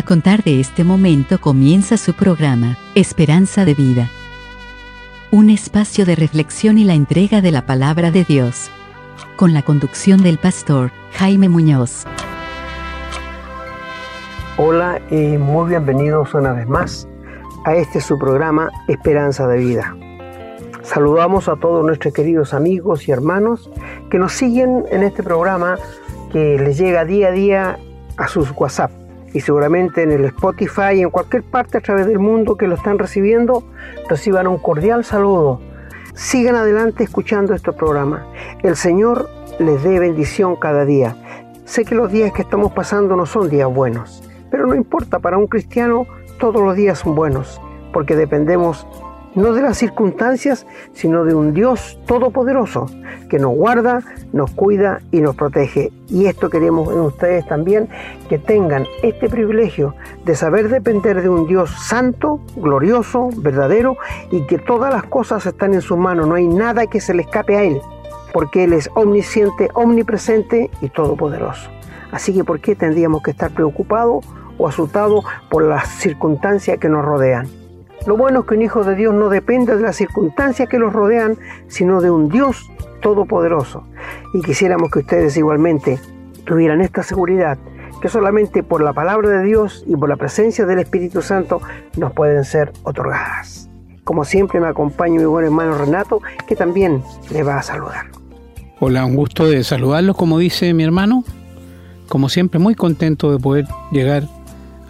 A contar de este momento comienza su programa, Esperanza de Vida. Un espacio de reflexión y la entrega de la palabra de Dios. Con la conducción del pastor Jaime Muñoz. Hola y muy bienvenidos una vez más a este su programa Esperanza de Vida. Saludamos a todos nuestros queridos amigos y hermanos que nos siguen en este programa que les llega día a día a sus WhatsApp y seguramente en el Spotify y en cualquier parte a través del mundo que lo están recibiendo, reciban un cordial saludo. Sigan adelante escuchando este programa. El Señor les dé bendición cada día. Sé que los días que estamos pasando no son días buenos, pero no importa, para un cristiano todos los días son buenos, porque dependemos no de las circunstancias, sino de un Dios todopoderoso que nos guarda, nos cuida y nos protege. Y esto queremos en ustedes también, que tengan este privilegio de saber depender de un Dios santo, glorioso, verdadero y que todas las cosas están en sus manos, no hay nada que se le escape a Él, porque Él es omnisciente, omnipresente y todopoderoso. Así que ¿por qué tendríamos que estar preocupados o asustados por las circunstancias que nos rodean? Lo bueno es que un hijo de Dios no depende de las circunstancias que los rodean, sino de un Dios todopoderoso. Y quisiéramos que ustedes igualmente tuvieran esta seguridad, que solamente por la palabra de Dios y por la presencia del Espíritu Santo nos pueden ser otorgadas. Como siempre me acompaña mi buen hermano Renato, que también le va a saludar. Hola, un gusto de saludarlos, como dice mi hermano. Como siempre, muy contento de poder llegar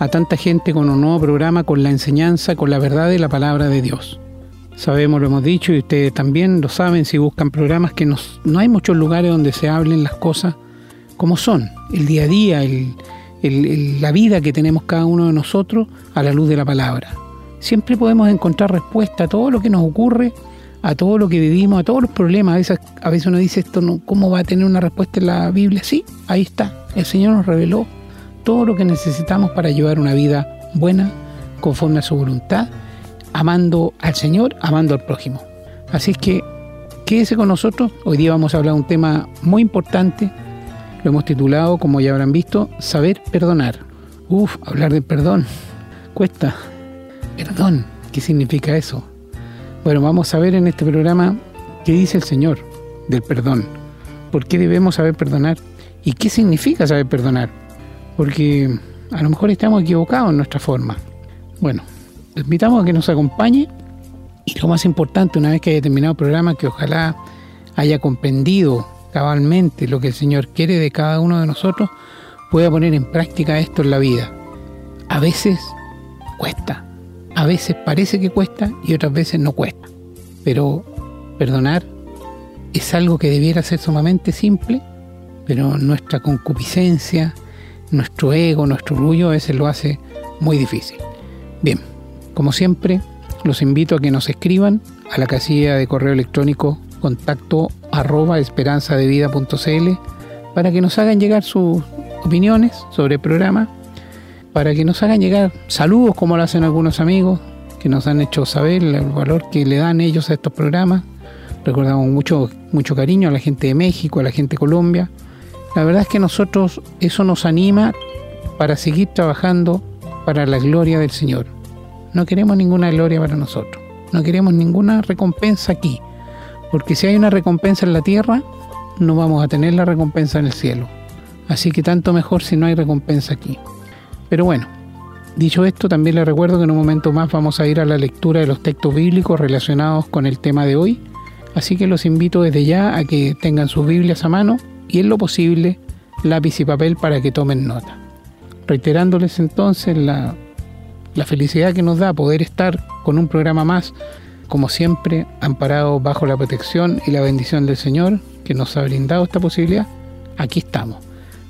a tanta gente con un nuevo programa, con la enseñanza, con la verdad de la palabra de Dios. Sabemos, lo hemos dicho, y ustedes también lo saben si buscan programas, que no hay muchos lugares donde se hablen las cosas como son, el día a día, la vida que tenemos cada uno de nosotros a la luz de la palabra. Siempre podemos encontrar respuesta a todo lo que nos ocurre, a todo lo que vivimos, a todos los problemas. A veces, a veces uno dice esto, ¿cómo va a tener una respuesta en la Biblia? Sí, ahí está. El Señor nos reveló todo lo que necesitamos para llevar una vida buena, conforme a su voluntad, amando al Señor, amando al prójimo. Así es que quédese con nosotros. Hoy día vamos a hablar de un tema muy importante. Lo hemos titulado, como ya habrán visto, Saber Perdonar. Uf, hablar de perdón. Cuesta. Perdón. ¿Qué significa eso? Bueno, vamos a ver en este programa qué dice el Señor del perdón. ¿Por qué debemos saber perdonar? ¿Y qué significa saber perdonar? Porque a lo mejor estamos equivocados en nuestra forma. Bueno, les invitamos a que nos acompañe y lo más importante, una vez que haya terminado el programa, que ojalá haya comprendido cabalmente lo que el Señor quiere de cada uno de nosotros, pueda poner en práctica esto en la vida. A veces cuesta, a veces parece que cuesta y otras veces no cuesta. Pero perdonar es algo que debiera ser sumamente simple, pero nuestra concupiscencia, nuestro ego, nuestro orgullo a veces lo hace muy difícil. Bien, como siempre, los invito a que nos escriban a la casilla de correo electrónico contacto arroba esperanzadevida.cl para que nos hagan llegar sus opiniones sobre el programa, para que nos hagan llegar saludos como lo hacen algunos amigos que nos han hecho saber el valor que le dan ellos a estos programas. Recordamos mucho, mucho cariño a la gente de México, a la gente de Colombia, la verdad es que nosotros eso nos anima para seguir trabajando para la gloria del Señor. No queremos ninguna gloria para nosotros. No queremos ninguna recompensa aquí. Porque si hay una recompensa en la tierra, no vamos a tener la recompensa en el cielo. Así que tanto mejor si no hay recompensa aquí. Pero bueno, dicho esto, también les recuerdo que en un momento más vamos a ir a la lectura de los textos bíblicos relacionados con el tema de hoy. Así que los invito desde ya a que tengan sus Biblias a mano y en lo posible lápiz y papel para que tomen nota. Reiterándoles entonces la, la felicidad que nos da poder estar con un programa más, como siempre, amparado bajo la protección y la bendición del Señor que nos ha brindado esta posibilidad, aquí estamos.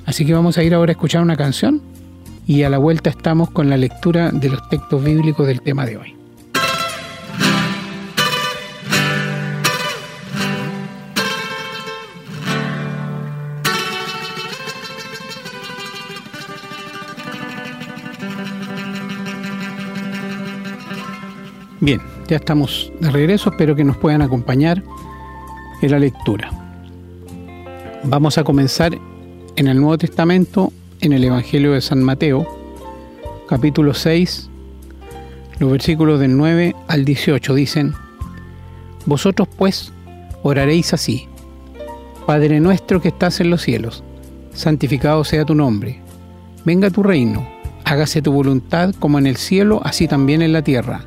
Así que vamos a ir ahora a escuchar una canción y a la vuelta estamos con la lectura de los textos bíblicos del tema de hoy. Bien, ya estamos de regreso, espero que nos puedan acompañar en la lectura. Vamos a comenzar en el Nuevo Testamento, en el Evangelio de San Mateo, capítulo 6, los versículos del 9 al 18 dicen, Vosotros pues oraréis así, Padre nuestro que estás en los cielos, santificado sea tu nombre, venga tu reino, hágase tu voluntad como en el cielo, así también en la tierra.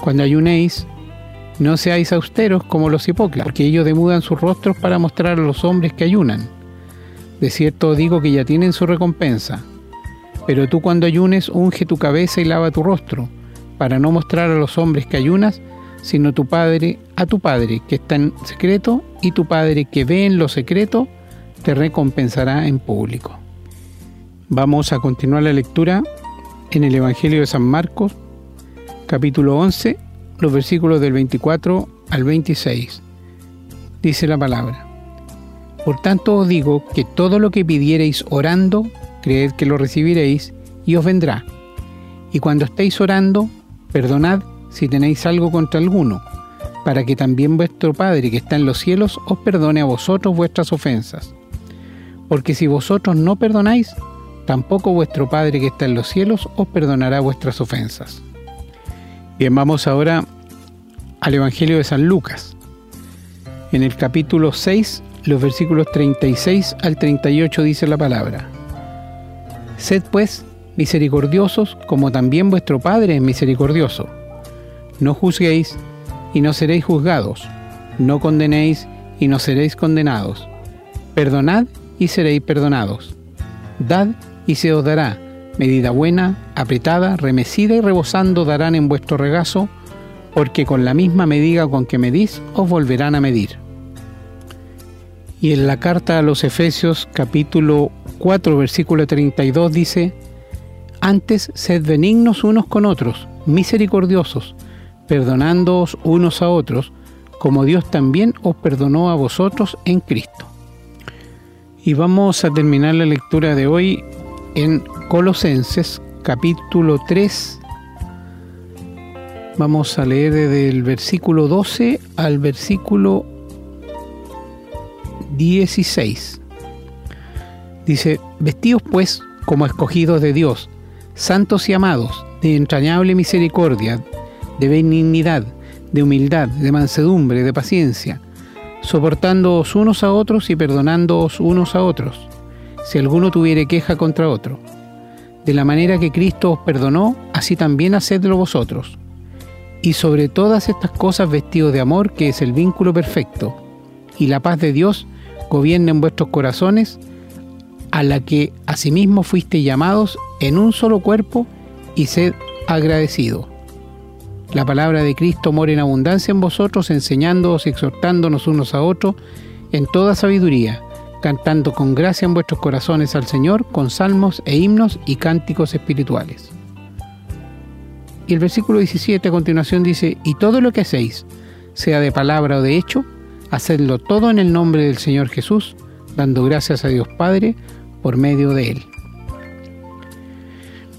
Cuando ayunéis, no seáis austeros como los hipócritas, porque ellos demudan sus rostros para mostrar a los hombres que ayunan. De cierto digo que ya tienen su recompensa. Pero tú cuando ayunes, unge tu cabeza y lava tu rostro, para no mostrar a los hombres que ayunas, sino tu Padre, a tu Padre que está en secreto, y tu Padre que ve en lo secreto, te recompensará en público. Vamos a continuar la lectura en el Evangelio de San Marcos, capítulo 11, los versículos del 24 al 26. Dice la palabra. Por tanto os digo que todo lo que pidiereis orando, creed que lo recibiréis y os vendrá. Y cuando estéis orando, perdonad si tenéis algo contra alguno, para que también vuestro Padre que está en los cielos os perdone a vosotros vuestras ofensas. Porque si vosotros no perdonáis, tampoco vuestro Padre que está en los cielos os perdonará vuestras ofensas. Bien, vamos ahora al Evangelio de San Lucas. En el capítulo 6, los versículos 36 al 38 dice la palabra. Sed pues misericordiosos como también vuestro Padre es misericordioso. No juzguéis y no seréis juzgados. No condenéis y no seréis condenados. Perdonad y seréis perdonados. Dad y se os dará medida buena, apretada, remecida y rebosando darán en vuestro regazo, porque con la misma medida con que medís os volverán a medir. Y en la carta a los Efesios capítulo 4 versículo 32 dice, Antes sed benignos unos con otros, misericordiosos, perdonándoos unos a otros, como Dios también os perdonó a vosotros en Cristo. Y vamos a terminar la lectura de hoy en Colosenses capítulo 3. Vamos a leer desde el versículo 12 al versículo 16. Dice, vestidos pues como escogidos de Dios, santos y amados, de entrañable misericordia, de benignidad, de humildad, de mansedumbre, de paciencia, soportándoos unos a otros y perdonándoos unos a otros si alguno tuviere queja contra otro. De la manera que Cristo os perdonó, así también hacedlo vosotros. Y sobre todas estas cosas vestidos de amor, que es el vínculo perfecto, y la paz de Dios gobierna en vuestros corazones, a la que asimismo fuiste llamados en un solo cuerpo, y sed agradecido. La palabra de Cristo mora en abundancia en vosotros, enseñándoos y exhortándonos unos a otros en toda sabiduría cantando con gracia en vuestros corazones al Señor con salmos e himnos y cánticos espirituales. Y el versículo 17 a continuación dice, y todo lo que hacéis, sea de palabra o de hecho, hacedlo todo en el nombre del Señor Jesús, dando gracias a Dios Padre por medio de Él.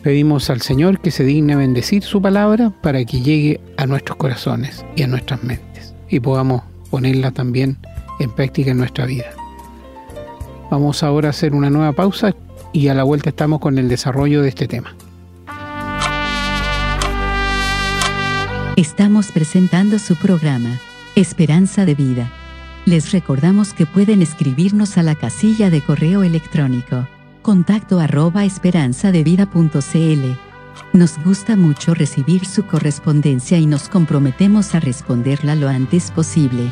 Pedimos al Señor que se digne bendecir su palabra para que llegue a nuestros corazones y a nuestras mentes y podamos ponerla también en práctica en nuestra vida. Vamos ahora a hacer una nueva pausa y a la vuelta estamos con el desarrollo de este tema. Estamos presentando su programa, Esperanza de Vida. Les recordamos que pueden escribirnos a la casilla de correo electrónico, contacto arroba esperanzadevida.cl. Nos gusta mucho recibir su correspondencia y nos comprometemos a responderla lo antes posible.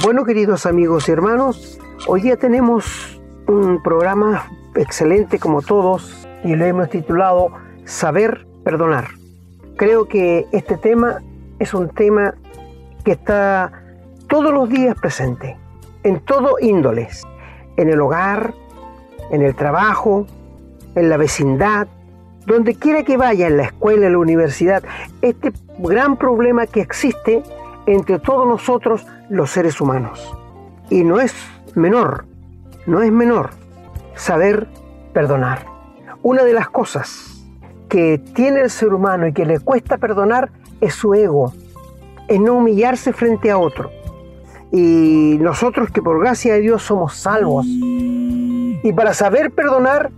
Bueno, queridos amigos y hermanos, hoy día tenemos un programa excelente como todos y lo hemos titulado Saber Perdonar. Creo que este tema es un tema que está todos los días presente, en todo índoles, en el hogar, en el trabajo, en la vecindad, donde quiera que vaya, en la escuela, en la universidad, este gran problema que existe entre todos nosotros los seres humanos. Y no es menor, no es menor saber perdonar. Una de las cosas que tiene el ser humano y que le cuesta perdonar es su ego, es no humillarse frente a otro. Y nosotros que por gracia de Dios somos salvos. Y para saber perdonar,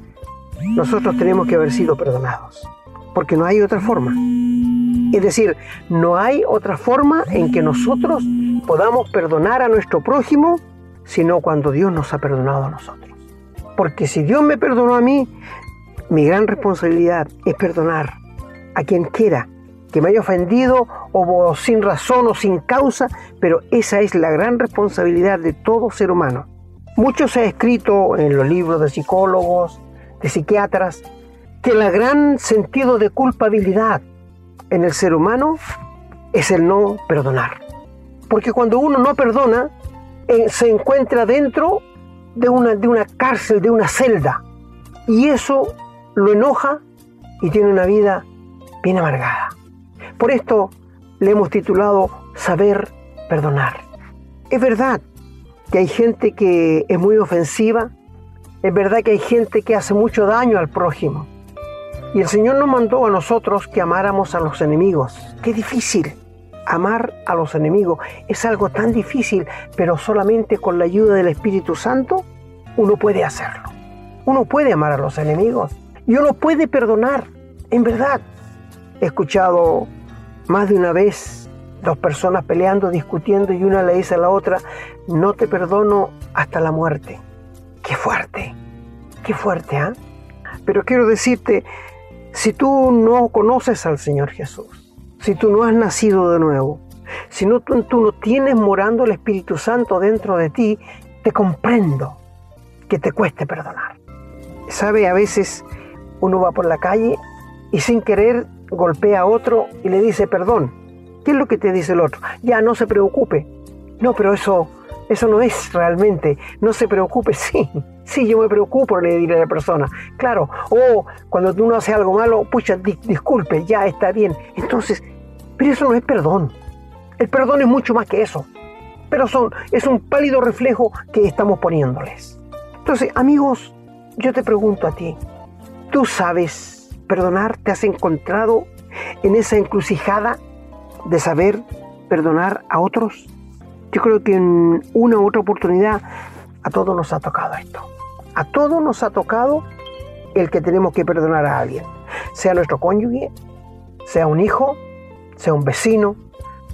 nosotros tenemos que haber sido perdonados. Porque no hay otra forma. Es decir, no hay otra forma en que nosotros podamos perdonar a nuestro prójimo, sino cuando Dios nos ha perdonado a nosotros. Porque si Dios me perdonó a mí, mi gran responsabilidad es perdonar a quien quiera que me haya ofendido o sin razón o sin causa, pero esa es la gran responsabilidad de todo ser humano. Mucho se ha escrito en los libros de psicólogos, de psiquiatras, que el gran sentido de culpabilidad en el ser humano es el no perdonar. Porque cuando uno no perdona, eh, se encuentra dentro de una, de una cárcel, de una celda. Y eso lo enoja y tiene una vida bien amargada. Por esto le hemos titulado Saber Perdonar. Es verdad que hay gente que es muy ofensiva, es verdad que hay gente que hace mucho daño al prójimo. Y el Señor nos mandó a nosotros que amáramos a los enemigos. Qué difícil. Amar a los enemigos es algo tan difícil, pero solamente con la ayuda del Espíritu Santo uno puede hacerlo. Uno puede amar a los enemigos y uno puede perdonar. En verdad, he escuchado más de una vez dos personas peleando, discutiendo y una le dice a la otra, no te perdono hasta la muerte. Qué fuerte, qué fuerte, ¿ah? Pero quiero decirte, si tú no conoces al Señor Jesús, si tú no has nacido de nuevo, si no, tú, tú no tienes morando el Espíritu Santo dentro de ti, te comprendo que te cueste perdonar. Sabe, a veces uno va por la calle y sin querer golpea a otro y le dice perdón. ¿Qué es lo que te dice el otro? Ya no se preocupe. No, pero eso, eso no es realmente. No se preocupe, sí. Sí, yo me preocupo, le diré a la persona. Claro, o cuando uno hace algo malo, pucha, disculpe, ya está bien. Entonces, pero eso no es perdón. El perdón es mucho más que eso. Pero son, es un pálido reflejo que estamos poniéndoles. Entonces, amigos, yo te pregunto a ti, ¿tú sabes perdonar? ¿Te has encontrado en esa encrucijada de saber perdonar a otros? Yo creo que en una u otra oportunidad a todos nos ha tocado esto. A todos nos ha tocado el que tenemos que perdonar a alguien, sea nuestro cónyuge, sea un hijo, sea un vecino,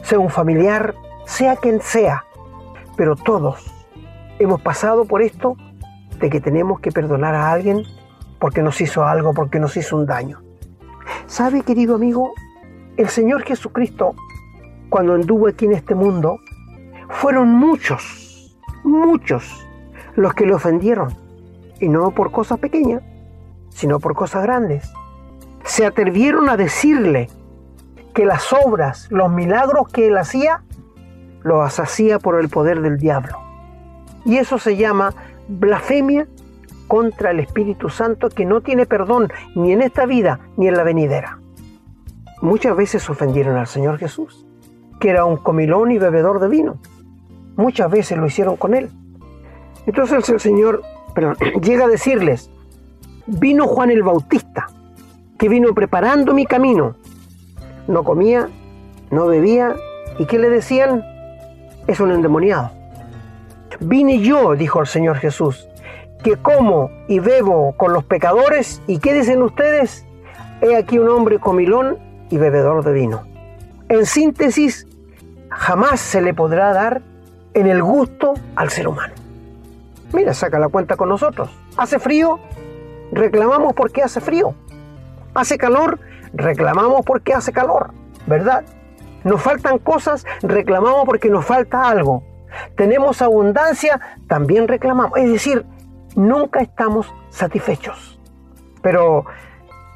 sea un familiar, sea quien sea. Pero todos hemos pasado por esto de que tenemos que perdonar a alguien porque nos hizo algo, porque nos hizo un daño. ¿Sabe, querido amigo? El Señor Jesucristo, cuando anduvo aquí en este mundo, fueron muchos, muchos los que le ofendieron. Y no por cosas pequeñas, sino por cosas grandes. Se atrevieron a decirle que las obras, los milagros que él hacía, los hacía por el poder del diablo. Y eso se llama blasfemia contra el Espíritu Santo que no tiene perdón ni en esta vida ni en la venidera. Muchas veces ofendieron al Señor Jesús, que era un comilón y bebedor de vino. Muchas veces lo hicieron con él. Entonces el Señor llega a decirles, vino Juan el Bautista, que vino preparando mi camino. No comía, no bebía, ¿y qué le decían? Es un endemoniado. Vine yo, dijo el Señor Jesús, que como y bebo con los pecadores, ¿y qué dicen ustedes? He aquí un hombre comilón y bebedor de vino. En síntesis, jamás se le podrá dar en el gusto al ser humano. Mira, saca la cuenta con nosotros. ¿Hace frío? Reclamamos porque hace frío. Hace calor, reclamamos porque hace calor, ¿verdad? Nos faltan cosas, reclamamos porque nos falta algo. Tenemos abundancia, también reclamamos. Es decir, nunca estamos satisfechos. Pero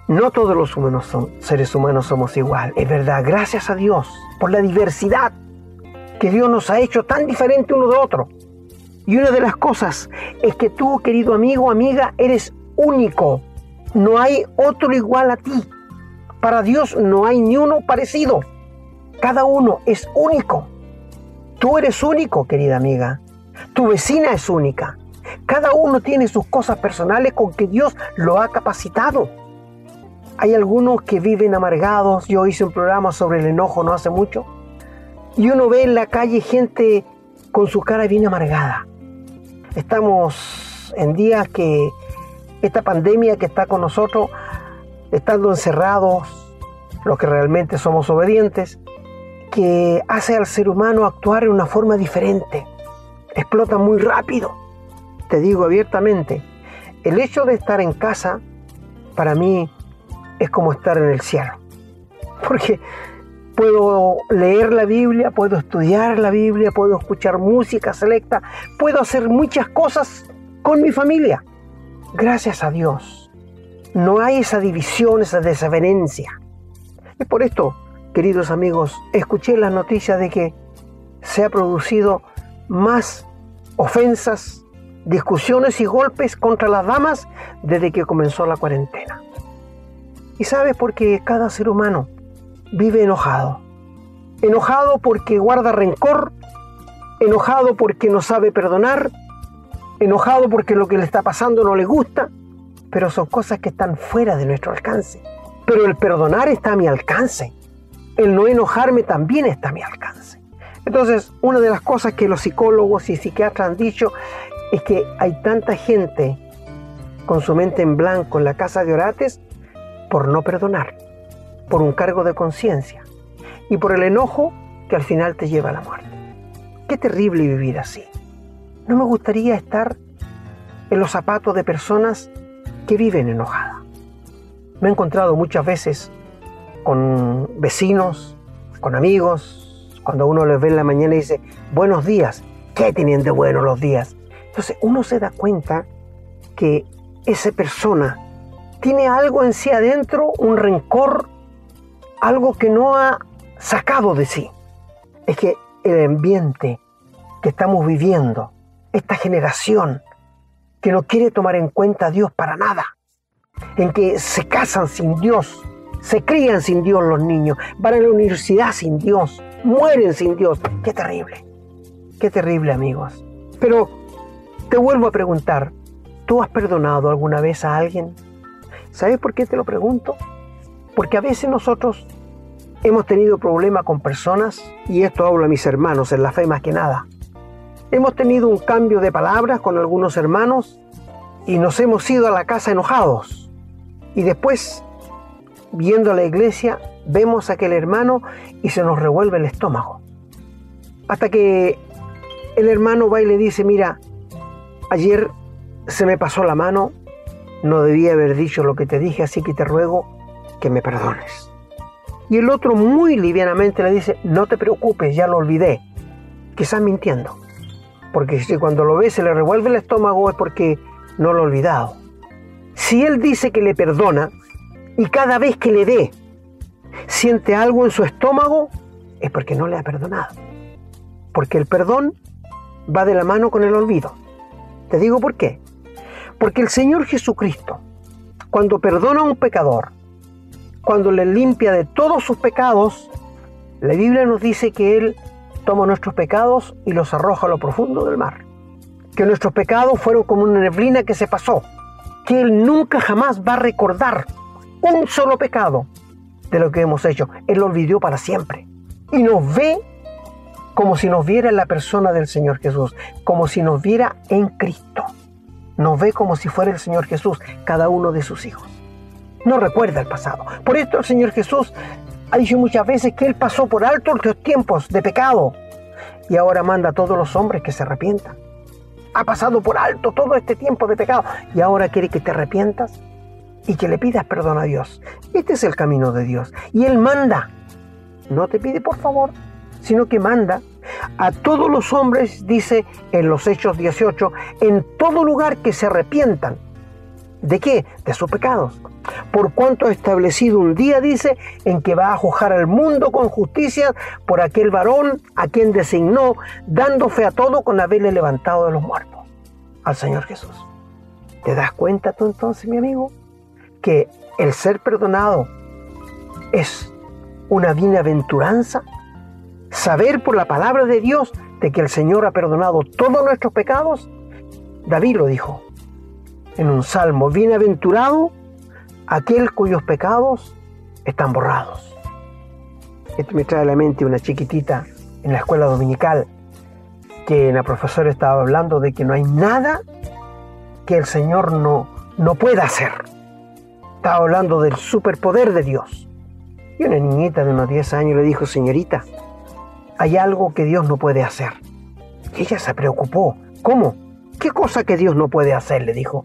no todos los humanos son, seres humanos somos igual. Es verdad, gracias a Dios por la diversidad que Dios nos ha hecho tan diferente uno de otro. Y una de las cosas es que tú, querido amigo, amiga, eres único. No hay otro igual a ti. Para Dios no hay ni uno parecido. Cada uno es único. Tú eres único, querida amiga. Tu vecina es única. Cada uno tiene sus cosas personales con que Dios lo ha capacitado. Hay algunos que viven amargados. Yo hice un programa sobre el enojo no hace mucho. Y uno ve en la calle gente con su cara bien amargada. Estamos en días que esta pandemia que está con nosotros, estando encerrados, los que realmente somos obedientes, que hace al ser humano actuar de una forma diferente. Explota muy rápido. Te digo abiertamente, el hecho de estar en casa, para mí, es como estar en el cielo. Porque puedo leer la Biblia, puedo estudiar la Biblia, puedo escuchar música selecta, puedo hacer muchas cosas con mi familia. Gracias a Dios. No hay esa división, esa desavenencia. Y por esto queridos amigos, escuché la noticia de que se ha producido más ofensas, discusiones y golpes contra las damas desde que comenzó la cuarentena. Y sabes por qué cada ser humano vive enojado. Enojado porque guarda rencor, enojado porque no sabe perdonar, enojado porque lo que le está pasando no le gusta, pero son cosas que están fuera de nuestro alcance. Pero el perdonar está a mi alcance el no enojarme también está a mi alcance. Entonces, una de las cosas que los psicólogos y psiquiatras han dicho es que hay tanta gente con su mente en blanco en la casa de Orates por no perdonar, por un cargo de conciencia y por el enojo que al final te lleva a la muerte. Qué terrible vivir así. No me gustaría estar en los zapatos de personas que viven enojadas. Me he encontrado muchas veces con vecinos, con amigos, cuando uno les ve en la mañana y dice, buenos días, ¿qué tienen de bueno los días? Entonces uno se da cuenta que esa persona tiene algo en sí adentro, un rencor, algo que no ha sacado de sí. Es que el ambiente que estamos viviendo, esta generación que no quiere tomar en cuenta a Dios para nada, en que se casan sin Dios, se crían sin Dios los niños, van a la universidad sin Dios, mueren sin Dios. Qué terrible, qué terrible amigos. Pero te vuelvo a preguntar, ¿tú has perdonado alguna vez a alguien? ¿Sabes por qué te lo pregunto? Porque a veces nosotros hemos tenido problemas con personas, y esto hablo a mis hermanos en la fe más que nada. Hemos tenido un cambio de palabras con algunos hermanos y nos hemos ido a la casa enojados. Y después viendo la iglesia, vemos a aquel hermano y se nos revuelve el estómago. Hasta que el hermano va y le dice, mira, ayer se me pasó la mano, no debía haber dicho lo que te dije, así que te ruego que me perdones. Y el otro muy livianamente le dice, no te preocupes, ya lo olvidé. Quizás mintiendo. Porque si cuando lo ve se le revuelve el estómago es porque no lo ha olvidado. Si él dice que le perdona, y cada vez que le dé, siente algo en su estómago, es porque no le ha perdonado. Porque el perdón va de la mano con el olvido. Te digo por qué. Porque el Señor Jesucristo, cuando perdona a un pecador, cuando le limpia de todos sus pecados, la Biblia nos dice que Él toma nuestros pecados y los arroja a lo profundo del mar. Que nuestros pecados fueron como una neblina que se pasó. Que Él nunca jamás va a recordar un solo pecado de lo que hemos hecho. Él lo olvidó para siempre. Y nos ve como si nos viera en la persona del Señor Jesús, como si nos viera en Cristo. Nos ve como si fuera el Señor Jesús, cada uno de sus hijos. No recuerda el pasado. Por esto el Señor Jesús ha dicho muchas veces que Él pasó por alto los tiempos de pecado y ahora manda a todos los hombres que se arrepientan. Ha pasado por alto todo este tiempo de pecado y ahora quiere que te arrepientas y que le pidas perdón a Dios. Este es el camino de Dios. Y Él manda. No te pide por favor, sino que manda a todos los hombres, dice en los Hechos 18, en todo lugar que se arrepientan. ¿De qué? De sus pecados. Por cuanto ha establecido un día, dice, en que va a juzgar al mundo con justicia por aquel varón a quien designó, dando fe a todo con haberle levantado de los muertos, al Señor Jesús. ¿Te das cuenta tú entonces, mi amigo? Que el ser perdonado es una bienaventuranza. Saber por la palabra de Dios de que el Señor ha perdonado todos nuestros pecados. David lo dijo en un salmo, bienaventurado aquel cuyos pecados están borrados. Esto me trae a la mente una chiquitita en la escuela dominical que la profesora estaba hablando de que no hay nada que el Señor no, no pueda hacer. Estaba hablando del superpoder de Dios. Y una niñita de unos 10 años le dijo, señorita, hay algo que Dios no puede hacer. Ella se preocupó. ¿Cómo? ¿Qué cosa que Dios no puede hacer? Le dijo.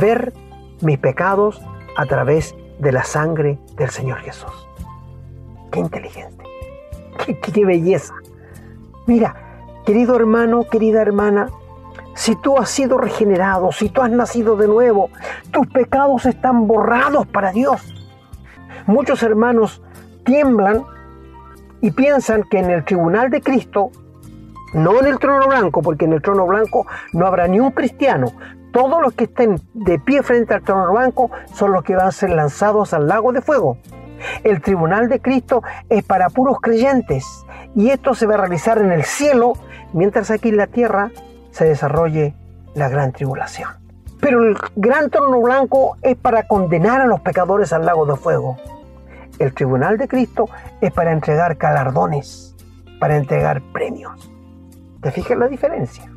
Ver mis pecados a través de la sangre del Señor Jesús. Qué inteligente. Qué, belleza. Mira, querido hermano, querida hermana, si tú has sido regenerado, si tú has nacido de nuevo, tus pecados están borrados para Dios. Muchos hermanos tiemblan y piensan que en el tribunal de Cristo, no en el trono blanco, porque en el trono blanco no habrá ni un cristiano, todos los que estén de pie frente al trono blanco son los que van a ser lanzados al lago de fuego. El tribunal de Cristo es para puros creyentes y esto se va a realizar en el cielo, mientras aquí en la tierra se desarrolle la gran tribulación. Pero el gran trono blanco es para condenar a los pecadores al lago de fuego. El tribunal de Cristo es para entregar galardones, para entregar premios. ¿Te fijas la diferencia?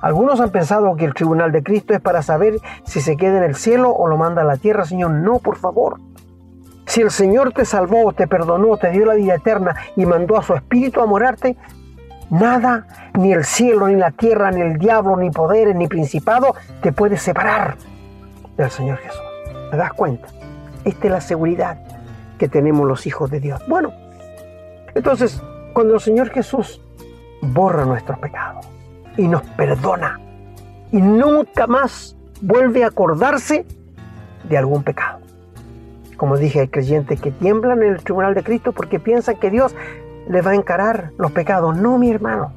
Algunos han pensado que el tribunal de Cristo es para saber si se queda en el cielo o lo manda a la tierra. Señor, no, por favor. Si el Señor te salvó, te perdonó, te dio la vida eterna y mandó a su espíritu a morarte, Nada, ni el cielo, ni la tierra, ni el diablo, ni poderes, ni principado te puede separar del Señor Jesús. ¿Te das cuenta? Esta es la seguridad que tenemos los hijos de Dios. Bueno, entonces, cuando el Señor Jesús borra nuestros pecados y nos perdona y nunca más vuelve a acordarse de algún pecado. Como dije, hay creyentes que tiemblan en el tribunal de Cristo porque piensan que Dios le va a encarar los pecados. No, mi hermano.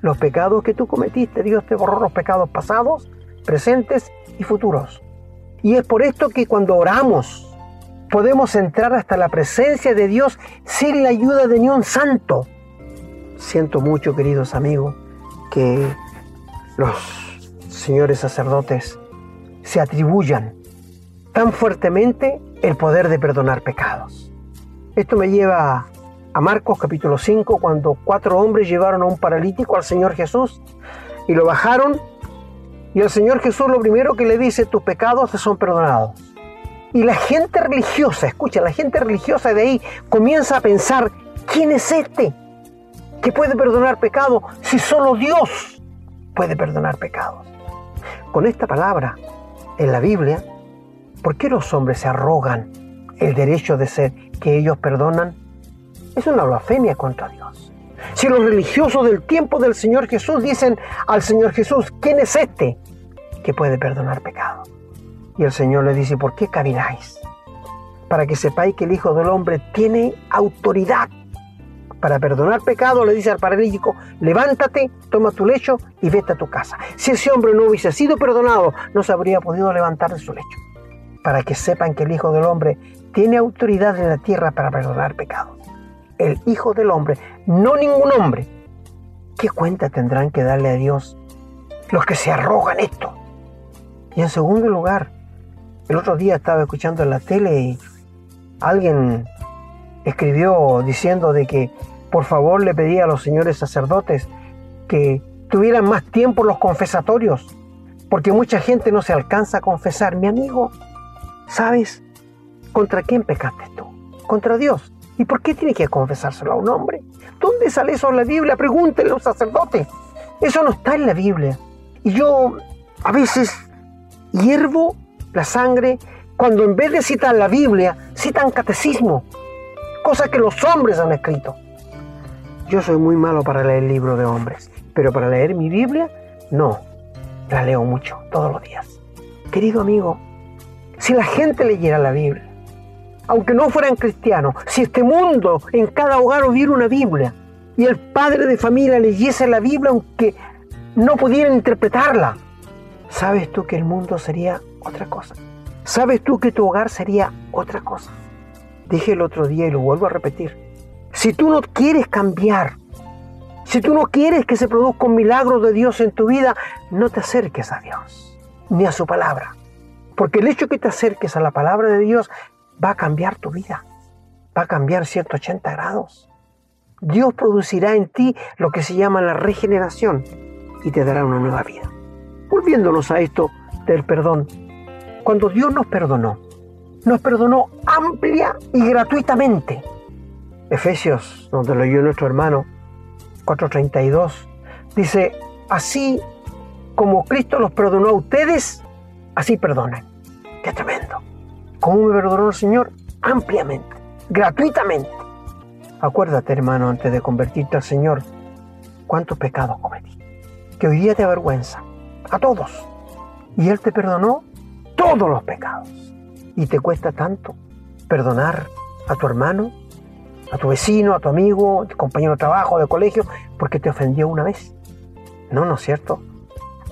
Los pecados que tú cometiste, Dios te borró los pecados pasados, presentes y futuros. Y es por esto que cuando oramos podemos entrar hasta la presencia de Dios sin la ayuda de ni un santo. Siento mucho, queridos amigos, que los señores sacerdotes se atribuyan tan fuertemente el poder de perdonar pecados. Esto me lleva a Marcos capítulo 5, cuando cuatro hombres llevaron a un paralítico al Señor Jesús y lo bajaron. Y el Señor Jesús lo primero que le dice, tus pecados te son perdonados. Y la gente religiosa, escucha, la gente religiosa de ahí comienza a pensar, ¿quién es este que puede perdonar pecados si solo Dios puede perdonar pecados? Con esta palabra en la Biblia, ¿por qué los hombres se arrogan el derecho de ser que ellos perdonan es una blasfemia contra Dios. Si los religiosos del tiempo del Señor Jesús dicen al Señor Jesús, ¿quién es este que puede perdonar pecado? Y el Señor le dice, ¿por qué camináis? Para que sepáis que el Hijo del Hombre tiene autoridad para perdonar pecado, le dice al paralítico, levántate, toma tu lecho y vete a tu casa. Si ese hombre no hubiese sido perdonado, no se habría podido levantar de su lecho. Para que sepan que el Hijo del Hombre tiene autoridad en la tierra para perdonar pecados el Hijo del Hombre, no ningún hombre. ¿Qué cuenta tendrán que darle a Dios los que se arrogan esto? Y en segundo lugar, el otro día estaba escuchando en la tele y alguien escribió diciendo de que por favor le pedía a los señores sacerdotes que tuvieran más tiempo los confesatorios, porque mucha gente no se alcanza a confesar. Mi amigo, ¿sabes contra quién pecaste tú? Contra Dios. ¿Y por qué tiene que confesárselo a un hombre? ¿Dónde sale eso en la Biblia? Pregúntenle a un sacerdote. Eso no está en la Biblia. Y yo a veces hiervo la sangre, cuando en vez de citar la Biblia, citan catecismo, cosas que los hombres han escrito. Yo soy muy malo para leer libros de hombres, pero para leer mi Biblia, no. La leo mucho, todos los días. Querido amigo, si la gente leyera la Biblia, aunque no fueran cristianos, si este mundo en cada hogar hubiera una Biblia y el padre de familia leyese la Biblia aunque no pudieran interpretarla, ¿sabes tú que el mundo sería otra cosa? ¿Sabes tú que tu hogar sería otra cosa? Dije el otro día y lo vuelvo a repetir. Si tú no quieres cambiar, si tú no quieres que se produzca un milagro de Dios en tu vida, no te acerques a Dios ni a su palabra. Porque el hecho que te acerques a la palabra de Dios va a cambiar tu vida. Va a cambiar 180 grados. Dios producirá en ti lo que se llama la regeneración y te dará una nueva vida. Volviéndonos a esto del perdón. Cuando Dios nos perdonó, nos perdonó amplia y gratuitamente. Efesios, donde lo oyó nuestro hermano, 4.32, dice, así como Cristo los perdonó a ustedes, así perdonen. Qué tremendo. ¿Cómo me perdonó el Señor? Ampliamente, gratuitamente. Acuérdate, hermano, antes de convertirte al Señor, cuántos pecados cometí. Que hoy día te avergüenza. A todos. Y Él te perdonó todos los pecados. Y te cuesta tanto perdonar a tu hermano, a tu vecino, a tu amigo, a tu compañero de trabajo, de colegio, porque te ofendió una vez. No, no es cierto.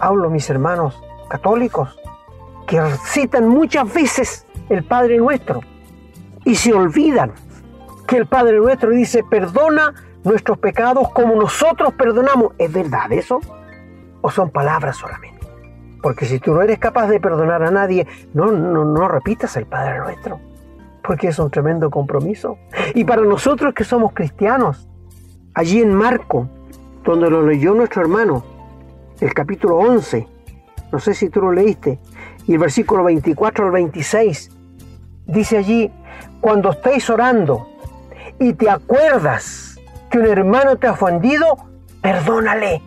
Hablo, mis hermanos católicos, que citan muchas veces el Padre Nuestro y se olvidan que el Padre nuestro dice, perdona nuestros pecados como nosotros perdonamos. ¿Es verdad eso? ¿O son palabras solamente? Porque si tú no eres capaz de perdonar a nadie, no, no, no repitas el Padre nuestro. Porque es un tremendo compromiso. Y para nosotros que somos cristianos, allí en Marco, donde lo leyó nuestro hermano, el capítulo 11, no sé si tú lo leíste, y el versículo 24 al 26, dice allí, cuando estéis orando, y te acuerdas que un hermano te ha ofendido, perdónale.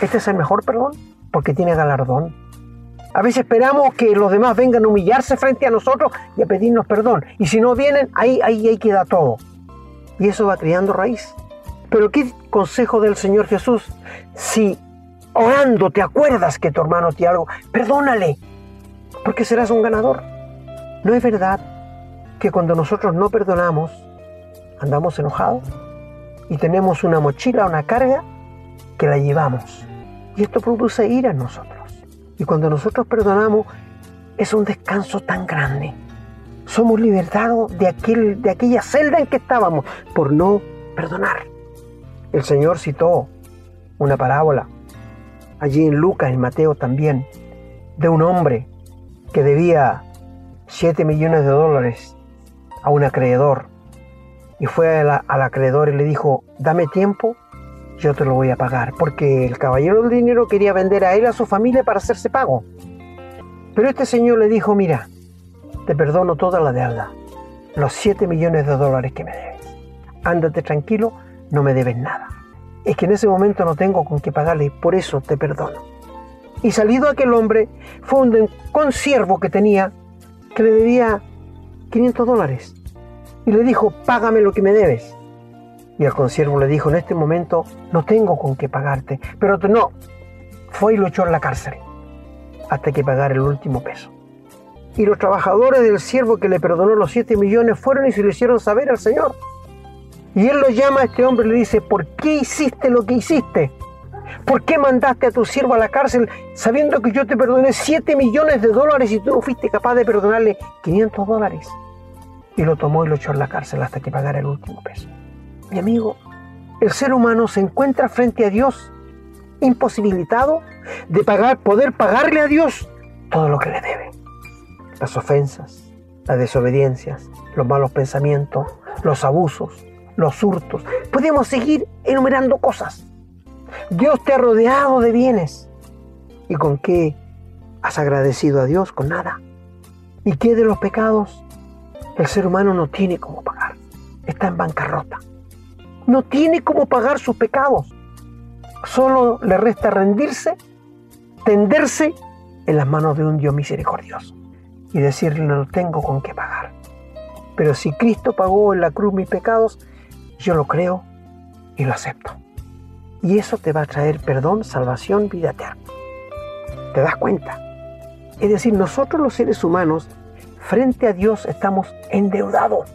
Este es el mejor perdón porque tiene galardón. A veces esperamos que los demás vengan a humillarse frente a nosotros y a pedirnos perdón. Y si no vienen, ahí, ahí, ahí queda todo. Y eso va criando raíz. Pero ¿qué consejo del Señor Jesús? Si orando te acuerdas que tu hermano te algo, perdónale, porque serás un ganador. ¿No es verdad que cuando nosotros no perdonamos, andamos enojados y tenemos una mochila, una carga que la llevamos. Y esto produce ira en nosotros. Y cuando nosotros perdonamos, es un descanso tan grande. Somos libertados de, aquel, de aquella celda en que estábamos por no perdonar. El Señor citó una parábola, allí en Lucas, en Mateo también, de un hombre que debía 7 millones de dólares a un acreedor y fue al acreedor y le dijo, dame tiempo, yo te lo voy a pagar, porque el caballero del dinero quería vender a él a su familia para hacerse pago. Pero este señor le dijo, mira, te perdono toda la deuda, los 7 millones de dólares que me debes. Ándate tranquilo, no me debes nada. Es que en ese momento no tengo con qué pagarle, por eso te perdono. Y salido aquel hombre, fue un consiervo que tenía que le debía 500 dólares y le dijo, págame lo que me debes. Y el consiervo le dijo, en este momento no tengo con qué pagarte, pero no, fue y lo echó en la cárcel hasta que pagara el último peso. Y los trabajadores del siervo que le perdonó los siete millones fueron y se lo hicieron saber al Señor. Y él lo llama a este hombre y le dice, ¿por qué hiciste lo que hiciste? ¿Por qué mandaste a tu siervo a la cárcel sabiendo que yo te perdoné 7 millones de dólares y tú no fuiste capaz de perdonarle 500 dólares? y lo tomó y lo echó en la cárcel hasta que pagara el último peso. Mi amigo, el ser humano se encuentra frente a Dios imposibilitado de pagar, poder pagarle a Dios todo lo que le debe. Las ofensas, las desobediencias, los malos pensamientos, los abusos, los hurtos. Podemos seguir enumerando cosas. Dios te ha rodeado de bienes. ¿Y con qué has agradecido a Dios? Con nada. ¿Y qué de los pecados? El ser humano no tiene cómo pagar. Está en bancarrota. No tiene cómo pagar sus pecados. Solo le resta rendirse, tenderse en las manos de un Dios misericordioso. y decirle no tengo con qué pagar. Pero si Cristo pagó en la cruz mis pecados, yo lo creo y lo acepto. Y eso te va a traer perdón, salvación, vida eterna. ¿Te das cuenta? Es decir, nosotros los seres humanos, frente a Dios, estamos endeudados.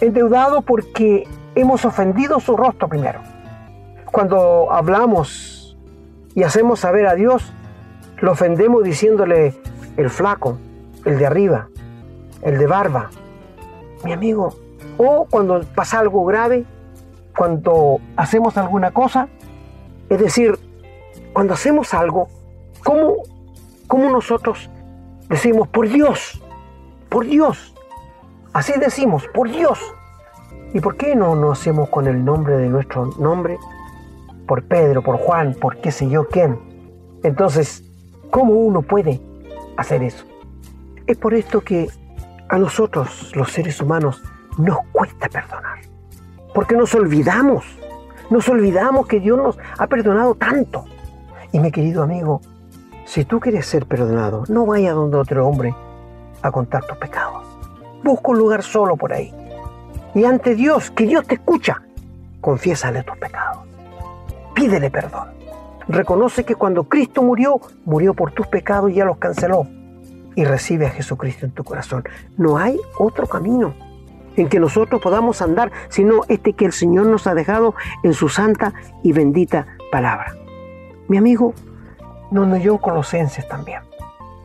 Endeudados porque hemos ofendido su rostro primero. Cuando hablamos y hacemos saber a Dios, lo ofendemos diciéndole el flaco, el de arriba, el de barba, mi amigo. O cuando pasa algo grave, cuando hacemos alguna cosa, es decir, cuando hacemos algo, ¿cómo, cómo nosotros decimos, por Dios, por Dios? Así decimos, por Dios. ¿Y por qué no lo hacemos con el nombre de nuestro nombre? Por Pedro, por Juan, por qué sé yo quién. Entonces, ¿cómo uno puede hacer eso? Es por esto que a nosotros, los seres humanos, nos cuesta perdonar. Porque nos olvidamos. Nos olvidamos que Dios nos ha perdonado tanto. Y mi querido amigo, si tú quieres ser perdonado, no vaya donde otro hombre a contar tus pecados. Busca un lugar solo por ahí. Y ante Dios, que Dios te escucha, confiésale tus pecados. Pídele perdón. Reconoce que cuando Cristo murió, murió por tus pecados y ya los canceló y recibe a Jesucristo en tu corazón. No hay otro camino en que nosotros podamos andar, sino este que el Señor nos ha dejado en su santa y bendita palabra. Mi amigo, nos leyó Colosenses también.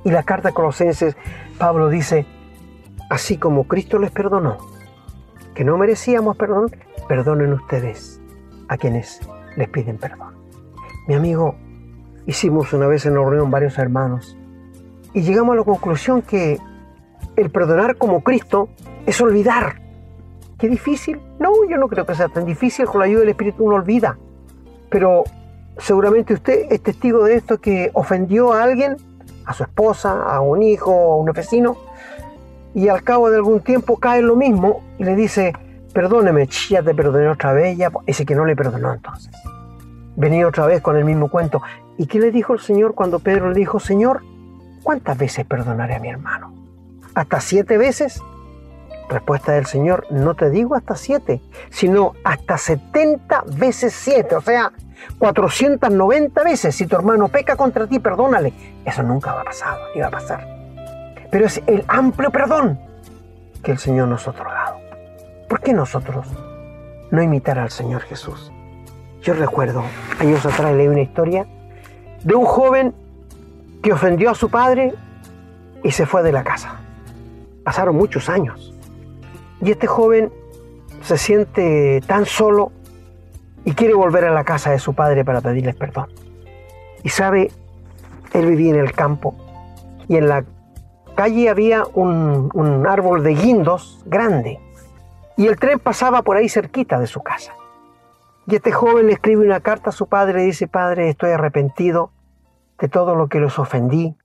Y la carta a Colosenses, Pablo dice, así como Cristo les perdonó, que no merecíamos perdón, perdonen ustedes a quienes les piden perdón. Mi amigo, hicimos una vez en la reunión varios hermanos y llegamos a la conclusión que el perdonar como Cristo es olvidar. ¿Qué difícil? No, yo no creo que sea tan difícil. Con la ayuda del Espíritu uno olvida. Pero seguramente usted es testigo de esto que ofendió a alguien, a su esposa, a un hijo, a un vecino, y al cabo de algún tiempo cae lo mismo y le dice, perdóneme, ya te perdoné otra vez, ya, ese que no le perdonó entonces. Venía otra vez con el mismo cuento. ¿Y qué le dijo el Señor cuando Pedro le dijo, Señor, ¿cuántas veces perdonaré a mi hermano? ¿Hasta siete veces? Respuesta del Señor, no te digo hasta siete, sino hasta 70 veces siete, o sea, 490 veces. Si tu hermano peca contra ti, perdónale. Eso nunca va a pasar, ni va a pasar. Pero es el amplio perdón que el Señor nos ha otorgado. ¿Por qué nosotros no imitar al Señor Jesús? Yo recuerdo, años atrás leí una historia de un joven que ofendió a su padre y se fue de la casa. Pasaron muchos años. Y este joven se siente tan solo y quiere volver a la casa de su padre para pedirles perdón. Y sabe, él vivía en el campo y en la calle había un, árbol de guindos grande y el tren pasaba por ahí cerquita de su casa. Y este joven le escribe una carta a su padre y dice, Padre, estoy arrepentido de todo lo que los ofendí,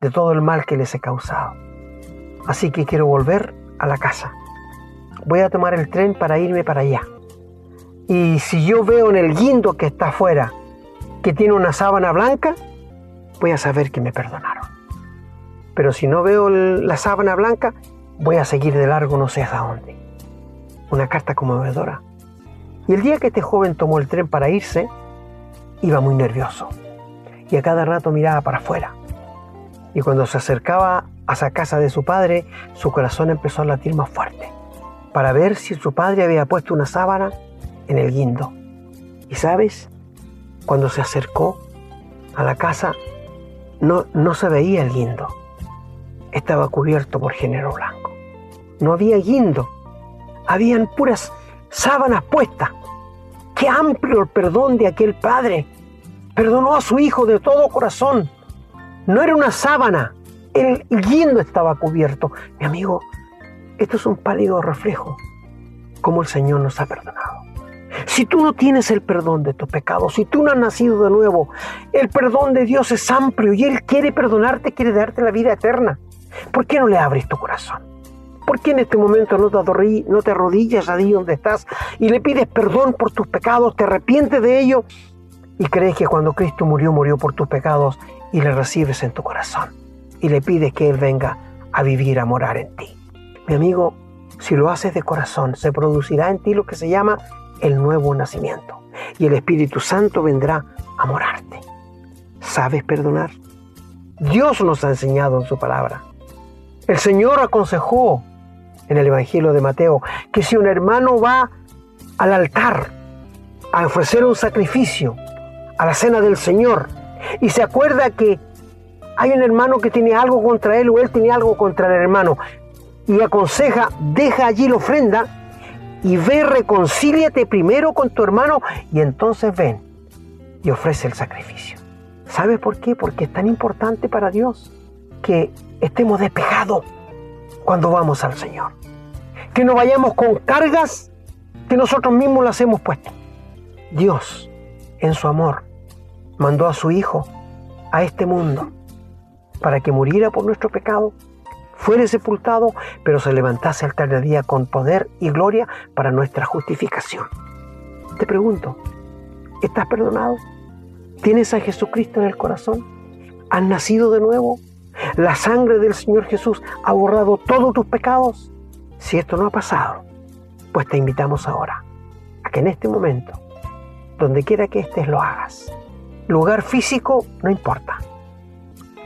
de todo el mal que les he causado. Así que quiero volver a la casa. Voy a tomar el tren para irme para allá. Y si yo veo en el guindo que está afuera que tiene una sábana blanca, voy a saber que me perdonaron. Pero si no veo la sábana blanca, voy a seguir de largo no sé hasta dónde. Una carta conmovedora. Y el día que este joven tomó el tren para irse, iba muy nervioso y a cada rato miraba para afuera. Y cuando se acercaba a esa casa de su padre, su corazón empezó a latir más fuerte, para ver si su padre había puesto una sábana en el guindo. Y sabes, cuando se acercó a la casa, no, no se veía el guindo. Estaba cubierto por género blanco. No había guindo, habían puras sábanas puestas. Qué amplio el perdón de aquel padre Perdonó a su hijo de todo corazón. No era una sábana, el guindo estaba cubierto. Mi amigo, esto es un pálido reflejo, como el Señor nos ha perdonado. Si tú no tienes el perdón de tus pecados, si tú no has nacido de nuevo, el perdón de Dios es amplio y Él quiere perdonarte, quiere darte la vida eterna. ¿Por qué no le abres tu corazón? ¿Por qué en este momento no te, no te arrodillas allí donde estás y le pides perdón por tus pecados, te arrepientes de ello y crees que cuando Cristo murió, murió por tus pecados y le recibes en tu corazón y le pides que Él venga a vivir, a morar en ti. Mi amigo, si lo haces de corazón, se producirá en ti lo que se llama el nuevo nacimiento. Y el Espíritu Santo vendrá a morarte. ¿Sabes perdonar? Dios nos ha enseñado en su palabra. El Señor aconsejó en el Evangelio de Mateo que si un hermano va al altar a ofrecer un sacrificio a la cena del Señor y se acuerda que hay un hermano que tiene algo contra él o él tiene algo contra el hermano y aconseja, deja allí la ofrenda y ve, reconcíliate primero con tu hermano y entonces ven y ofrece el sacrificio. ¿Sabes por qué? Porque es tan importante para Dios que estemos despejados cuando vamos al Señor. Que no vayamos con cargas que nosotros mismos las hemos puesto. Dios, en su amor, mandó a su Hijo a este mundo para que muriera por nuestro pecado, fuere sepultado, pero se levantase al tercer día con poder y gloria para nuestra justificación. Te pregunto, ¿estás perdonado? ¿Tienes a Jesucristo en el corazón? ¿Has nacido de nuevo? ¿La sangre del Señor Jesús ha borrado todos tus pecados? Si esto no ha pasado, pues te invitamos ahora a que en este momento, donde quiera que estés, lo hagas. Lugar físico no importa.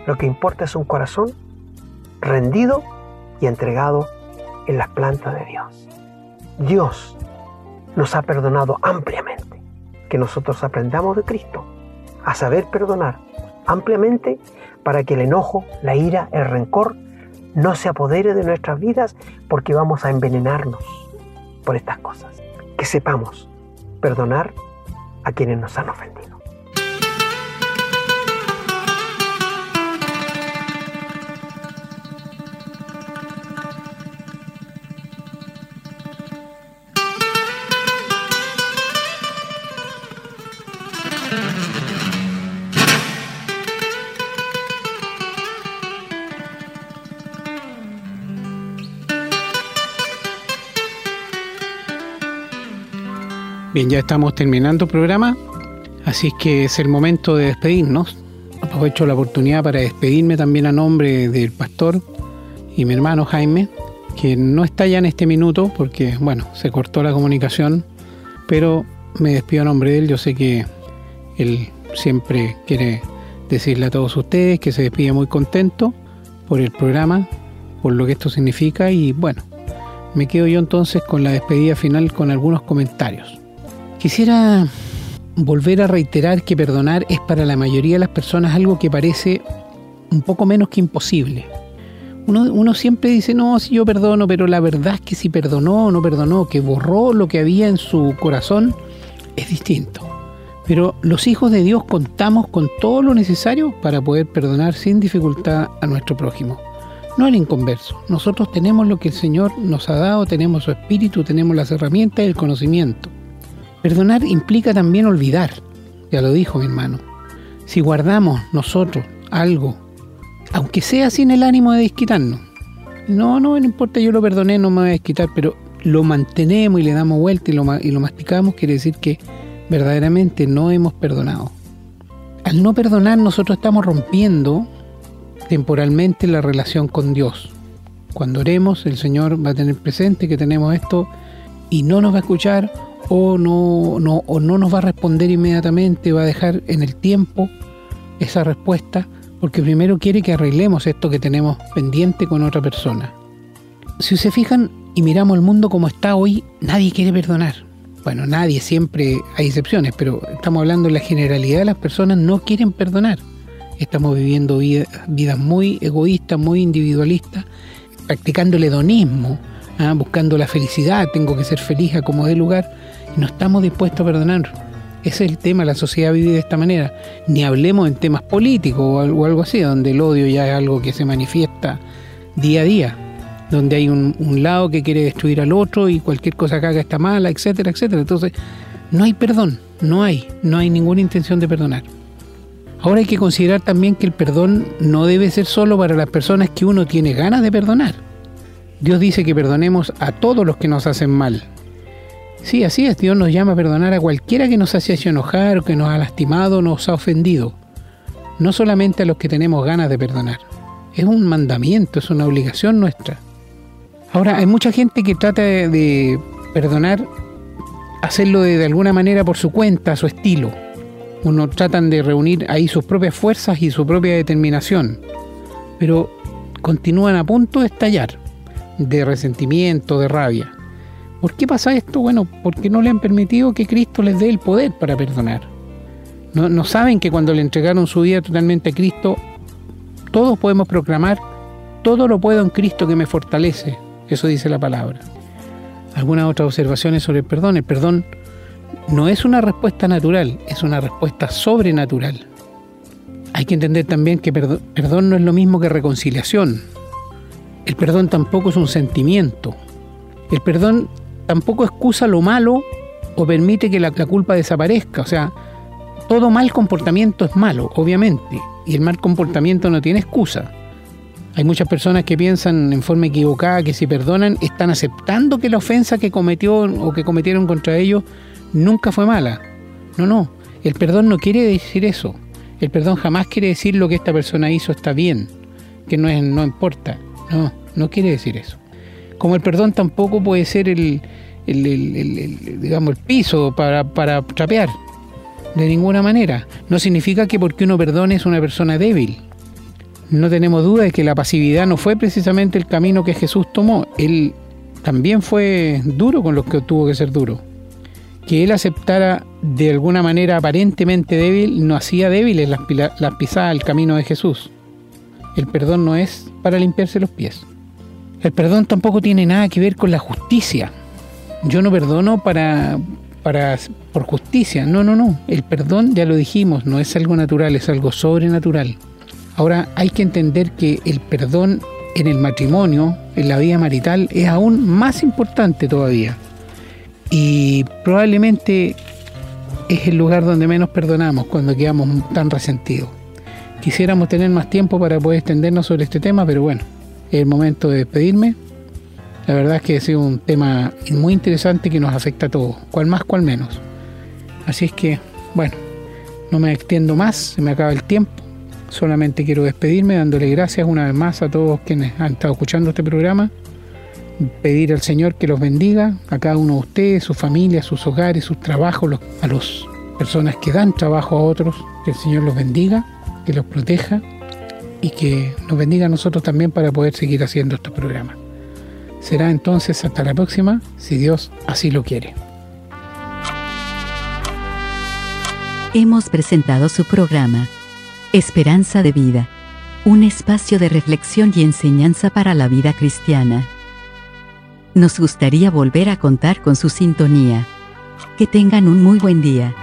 Lo que importa es un corazón rendido y entregado en las plantas de Dios. Dios nos ha perdonado ampliamente. Que nosotros aprendamos de Cristo a saber perdonar ampliamente para que el enojo, la ira, el rencor no se apodere de nuestras vidas porque vamos a envenenarnos por estas cosas. Que sepamos perdonar a quienes nos han ofendido. Bien, ya estamos terminando el programa, así que es el momento de despedirnos. Aprovecho la oportunidad para despedirme también a nombre del pastor y mi hermano Jaime, que no está ya en este minuto porque, bueno, se cortó la comunicación, pero me despido a nombre de él. Yo sé que él siempre quiere decirle a todos ustedes que se despide muy contento por el programa, por lo que esto significa y bueno, me quedo yo entonces con la despedida final con algunos comentarios. Quisiera volver a reiterar que perdonar es para la mayoría de las personas algo que parece un poco menos que imposible. Uno, siempre dice, no, si yo perdono, pero la verdad es que si perdonó o no perdonó, que borró lo que había en su corazón, es distinto. Pero los hijos de Dios contamos con todo lo necesario para poder perdonar sin dificultad a nuestro prójimo. No el inconverso. Nosotros tenemos lo que el Señor nos ha dado, tenemos su espíritu, tenemos las herramientas y el conocimiento. Perdonar implica también olvidar, ya lo dijo mi hermano. Si guardamos nosotros algo, aunque sea sin el ánimo de desquitarnos, no, no, no importa, yo lo perdoné, no me voy a desquitar, pero lo mantenemos y le damos vuelta y lo, y lo masticamos, quiere decir que verdaderamente no hemos perdonado. Al no perdonar nosotros estamos rompiendo temporalmente la relación con Dios. Cuando oremos, el Señor va a tener presente que tenemos esto y no nos va a escuchar o no, no, o no nos va a responder inmediatamente, va a dejar en el tiempo esa respuesta, porque primero quiere que arreglemos esto que tenemos pendiente con otra persona. Si se fijan y miramos el mundo como está hoy, nadie quiere perdonar. Bueno, nadie, siempre hay excepciones, pero estamos hablando de la generalidad de las personas no quieren perdonar. Estamos viviendo vidas muy egoístas, muy individualistas, practicando el hedonismo, ¿ah? buscando la felicidad, tengo que ser feliz a como dé lugar no estamos dispuestos a perdonar. Ese es el tema, la sociedad vive de esta manera. Ni hablemos en temas políticos o algo, así, donde el odio ya es algo que se manifiesta día a día, donde hay un, lado que quiere destruir al otro y cualquier cosa que haga está mala, etcétera, etcétera. Entonces, no hay perdón, no hay, no hay ninguna intención de perdonar. Ahora hay que considerar también que el perdón no debe ser solo para las personas que uno tiene ganas de perdonar. Dios dice que perdonemos a todos los que nos hacen mal, Sí, así es. Dios nos llama a perdonar a cualquiera que nos haya hecho enojar, o que nos ha lastimado, nos ha ofendido. No solamente a los que tenemos ganas de perdonar. Es un mandamiento, es una obligación nuestra. Ahora, hay mucha gente que trata de, perdonar, hacerlo de, de, alguna manera por su cuenta, su estilo. Uno tratan de reunir ahí sus propias fuerzas y su propia determinación, pero continúan a punto de estallar, de resentimiento, de rabia. ¿Por qué pasa esto? Bueno, porque no le han permitido que Cristo les dé el poder para perdonar. No, saben que cuando le entregaron su vida totalmente a Cristo, todos podemos proclamar, todo lo puedo en Cristo que me fortalece, eso dice la palabra. Algunas otras observaciones sobre el perdón. El perdón no es una respuesta natural, es una respuesta sobrenatural. Hay que entender también que perdón no es lo mismo que reconciliación. El perdón tampoco es un sentimiento. El perdón tampoco excusa lo malo o permite que la, culpa desaparezca. O sea, todo mal comportamiento es malo, obviamente, y el mal comportamiento no tiene excusa. Hay muchas personas que piensan en forma equivocada que si perdonan están aceptando que la ofensa que cometió o que cometieron contra ellos nunca fue mala. No, no, el perdón no quiere decir eso. El perdón jamás quiere decir lo que esta persona hizo está bien, que no, es, no importa. No, no quiere decir eso. Como el perdón tampoco puede ser el, digamos, el piso para, para trapear. De ninguna manera. No significa que porque uno perdone es una persona débil no tenemos duda de que la pasividad no fue precisamente el camino que Jesús tomó. Él también fue duro con los que tuvo que ser duro. Que él aceptara de alguna manera aparentemente débil no hacía débiles las, las pisadas del camino de Jesús. El perdón no es para limpiarse los pies. El perdón tampoco tiene nada que ver con la justicia. Yo no perdono para, para por justicia. No, no, no. El perdón, ya lo dijimos, no es algo natural, es algo sobrenatural. Ahora hay que entender que el perdón en el matrimonio, en la vida marital, es aún más importante todavía. Y probablemente es el lugar donde menos perdonamos cuando quedamos tan resentidos. Quisiéramos tener más tiempo para poder extendernos sobre este tema, pero bueno, el momento de despedirme. La verdad es que ha sido un tema muy interesante que nos afecta a todos, cual más, cual menos. Así es que, bueno, no me extiendo más, se me acaba el tiempo. Solamente quiero despedirme dándole gracias una vez más a todos quienes han estado escuchando este programa. Pedir al Señor que los bendiga, a cada uno de ustedes, sus familias, sus hogares, sus trabajos, a las personas que dan trabajo a otros. Que el Señor los bendiga, que los proteja y que nos bendiga a nosotros también para poder seguir haciendo este programa. Será entonces hasta la próxima, si Dios así lo quiere. Hemos presentado su programa Esperanza de vida. Un espacio de reflexión y enseñanza para la vida cristiana. Nos gustaría volver a contar con su sintonía. Que tengan un muy buen día.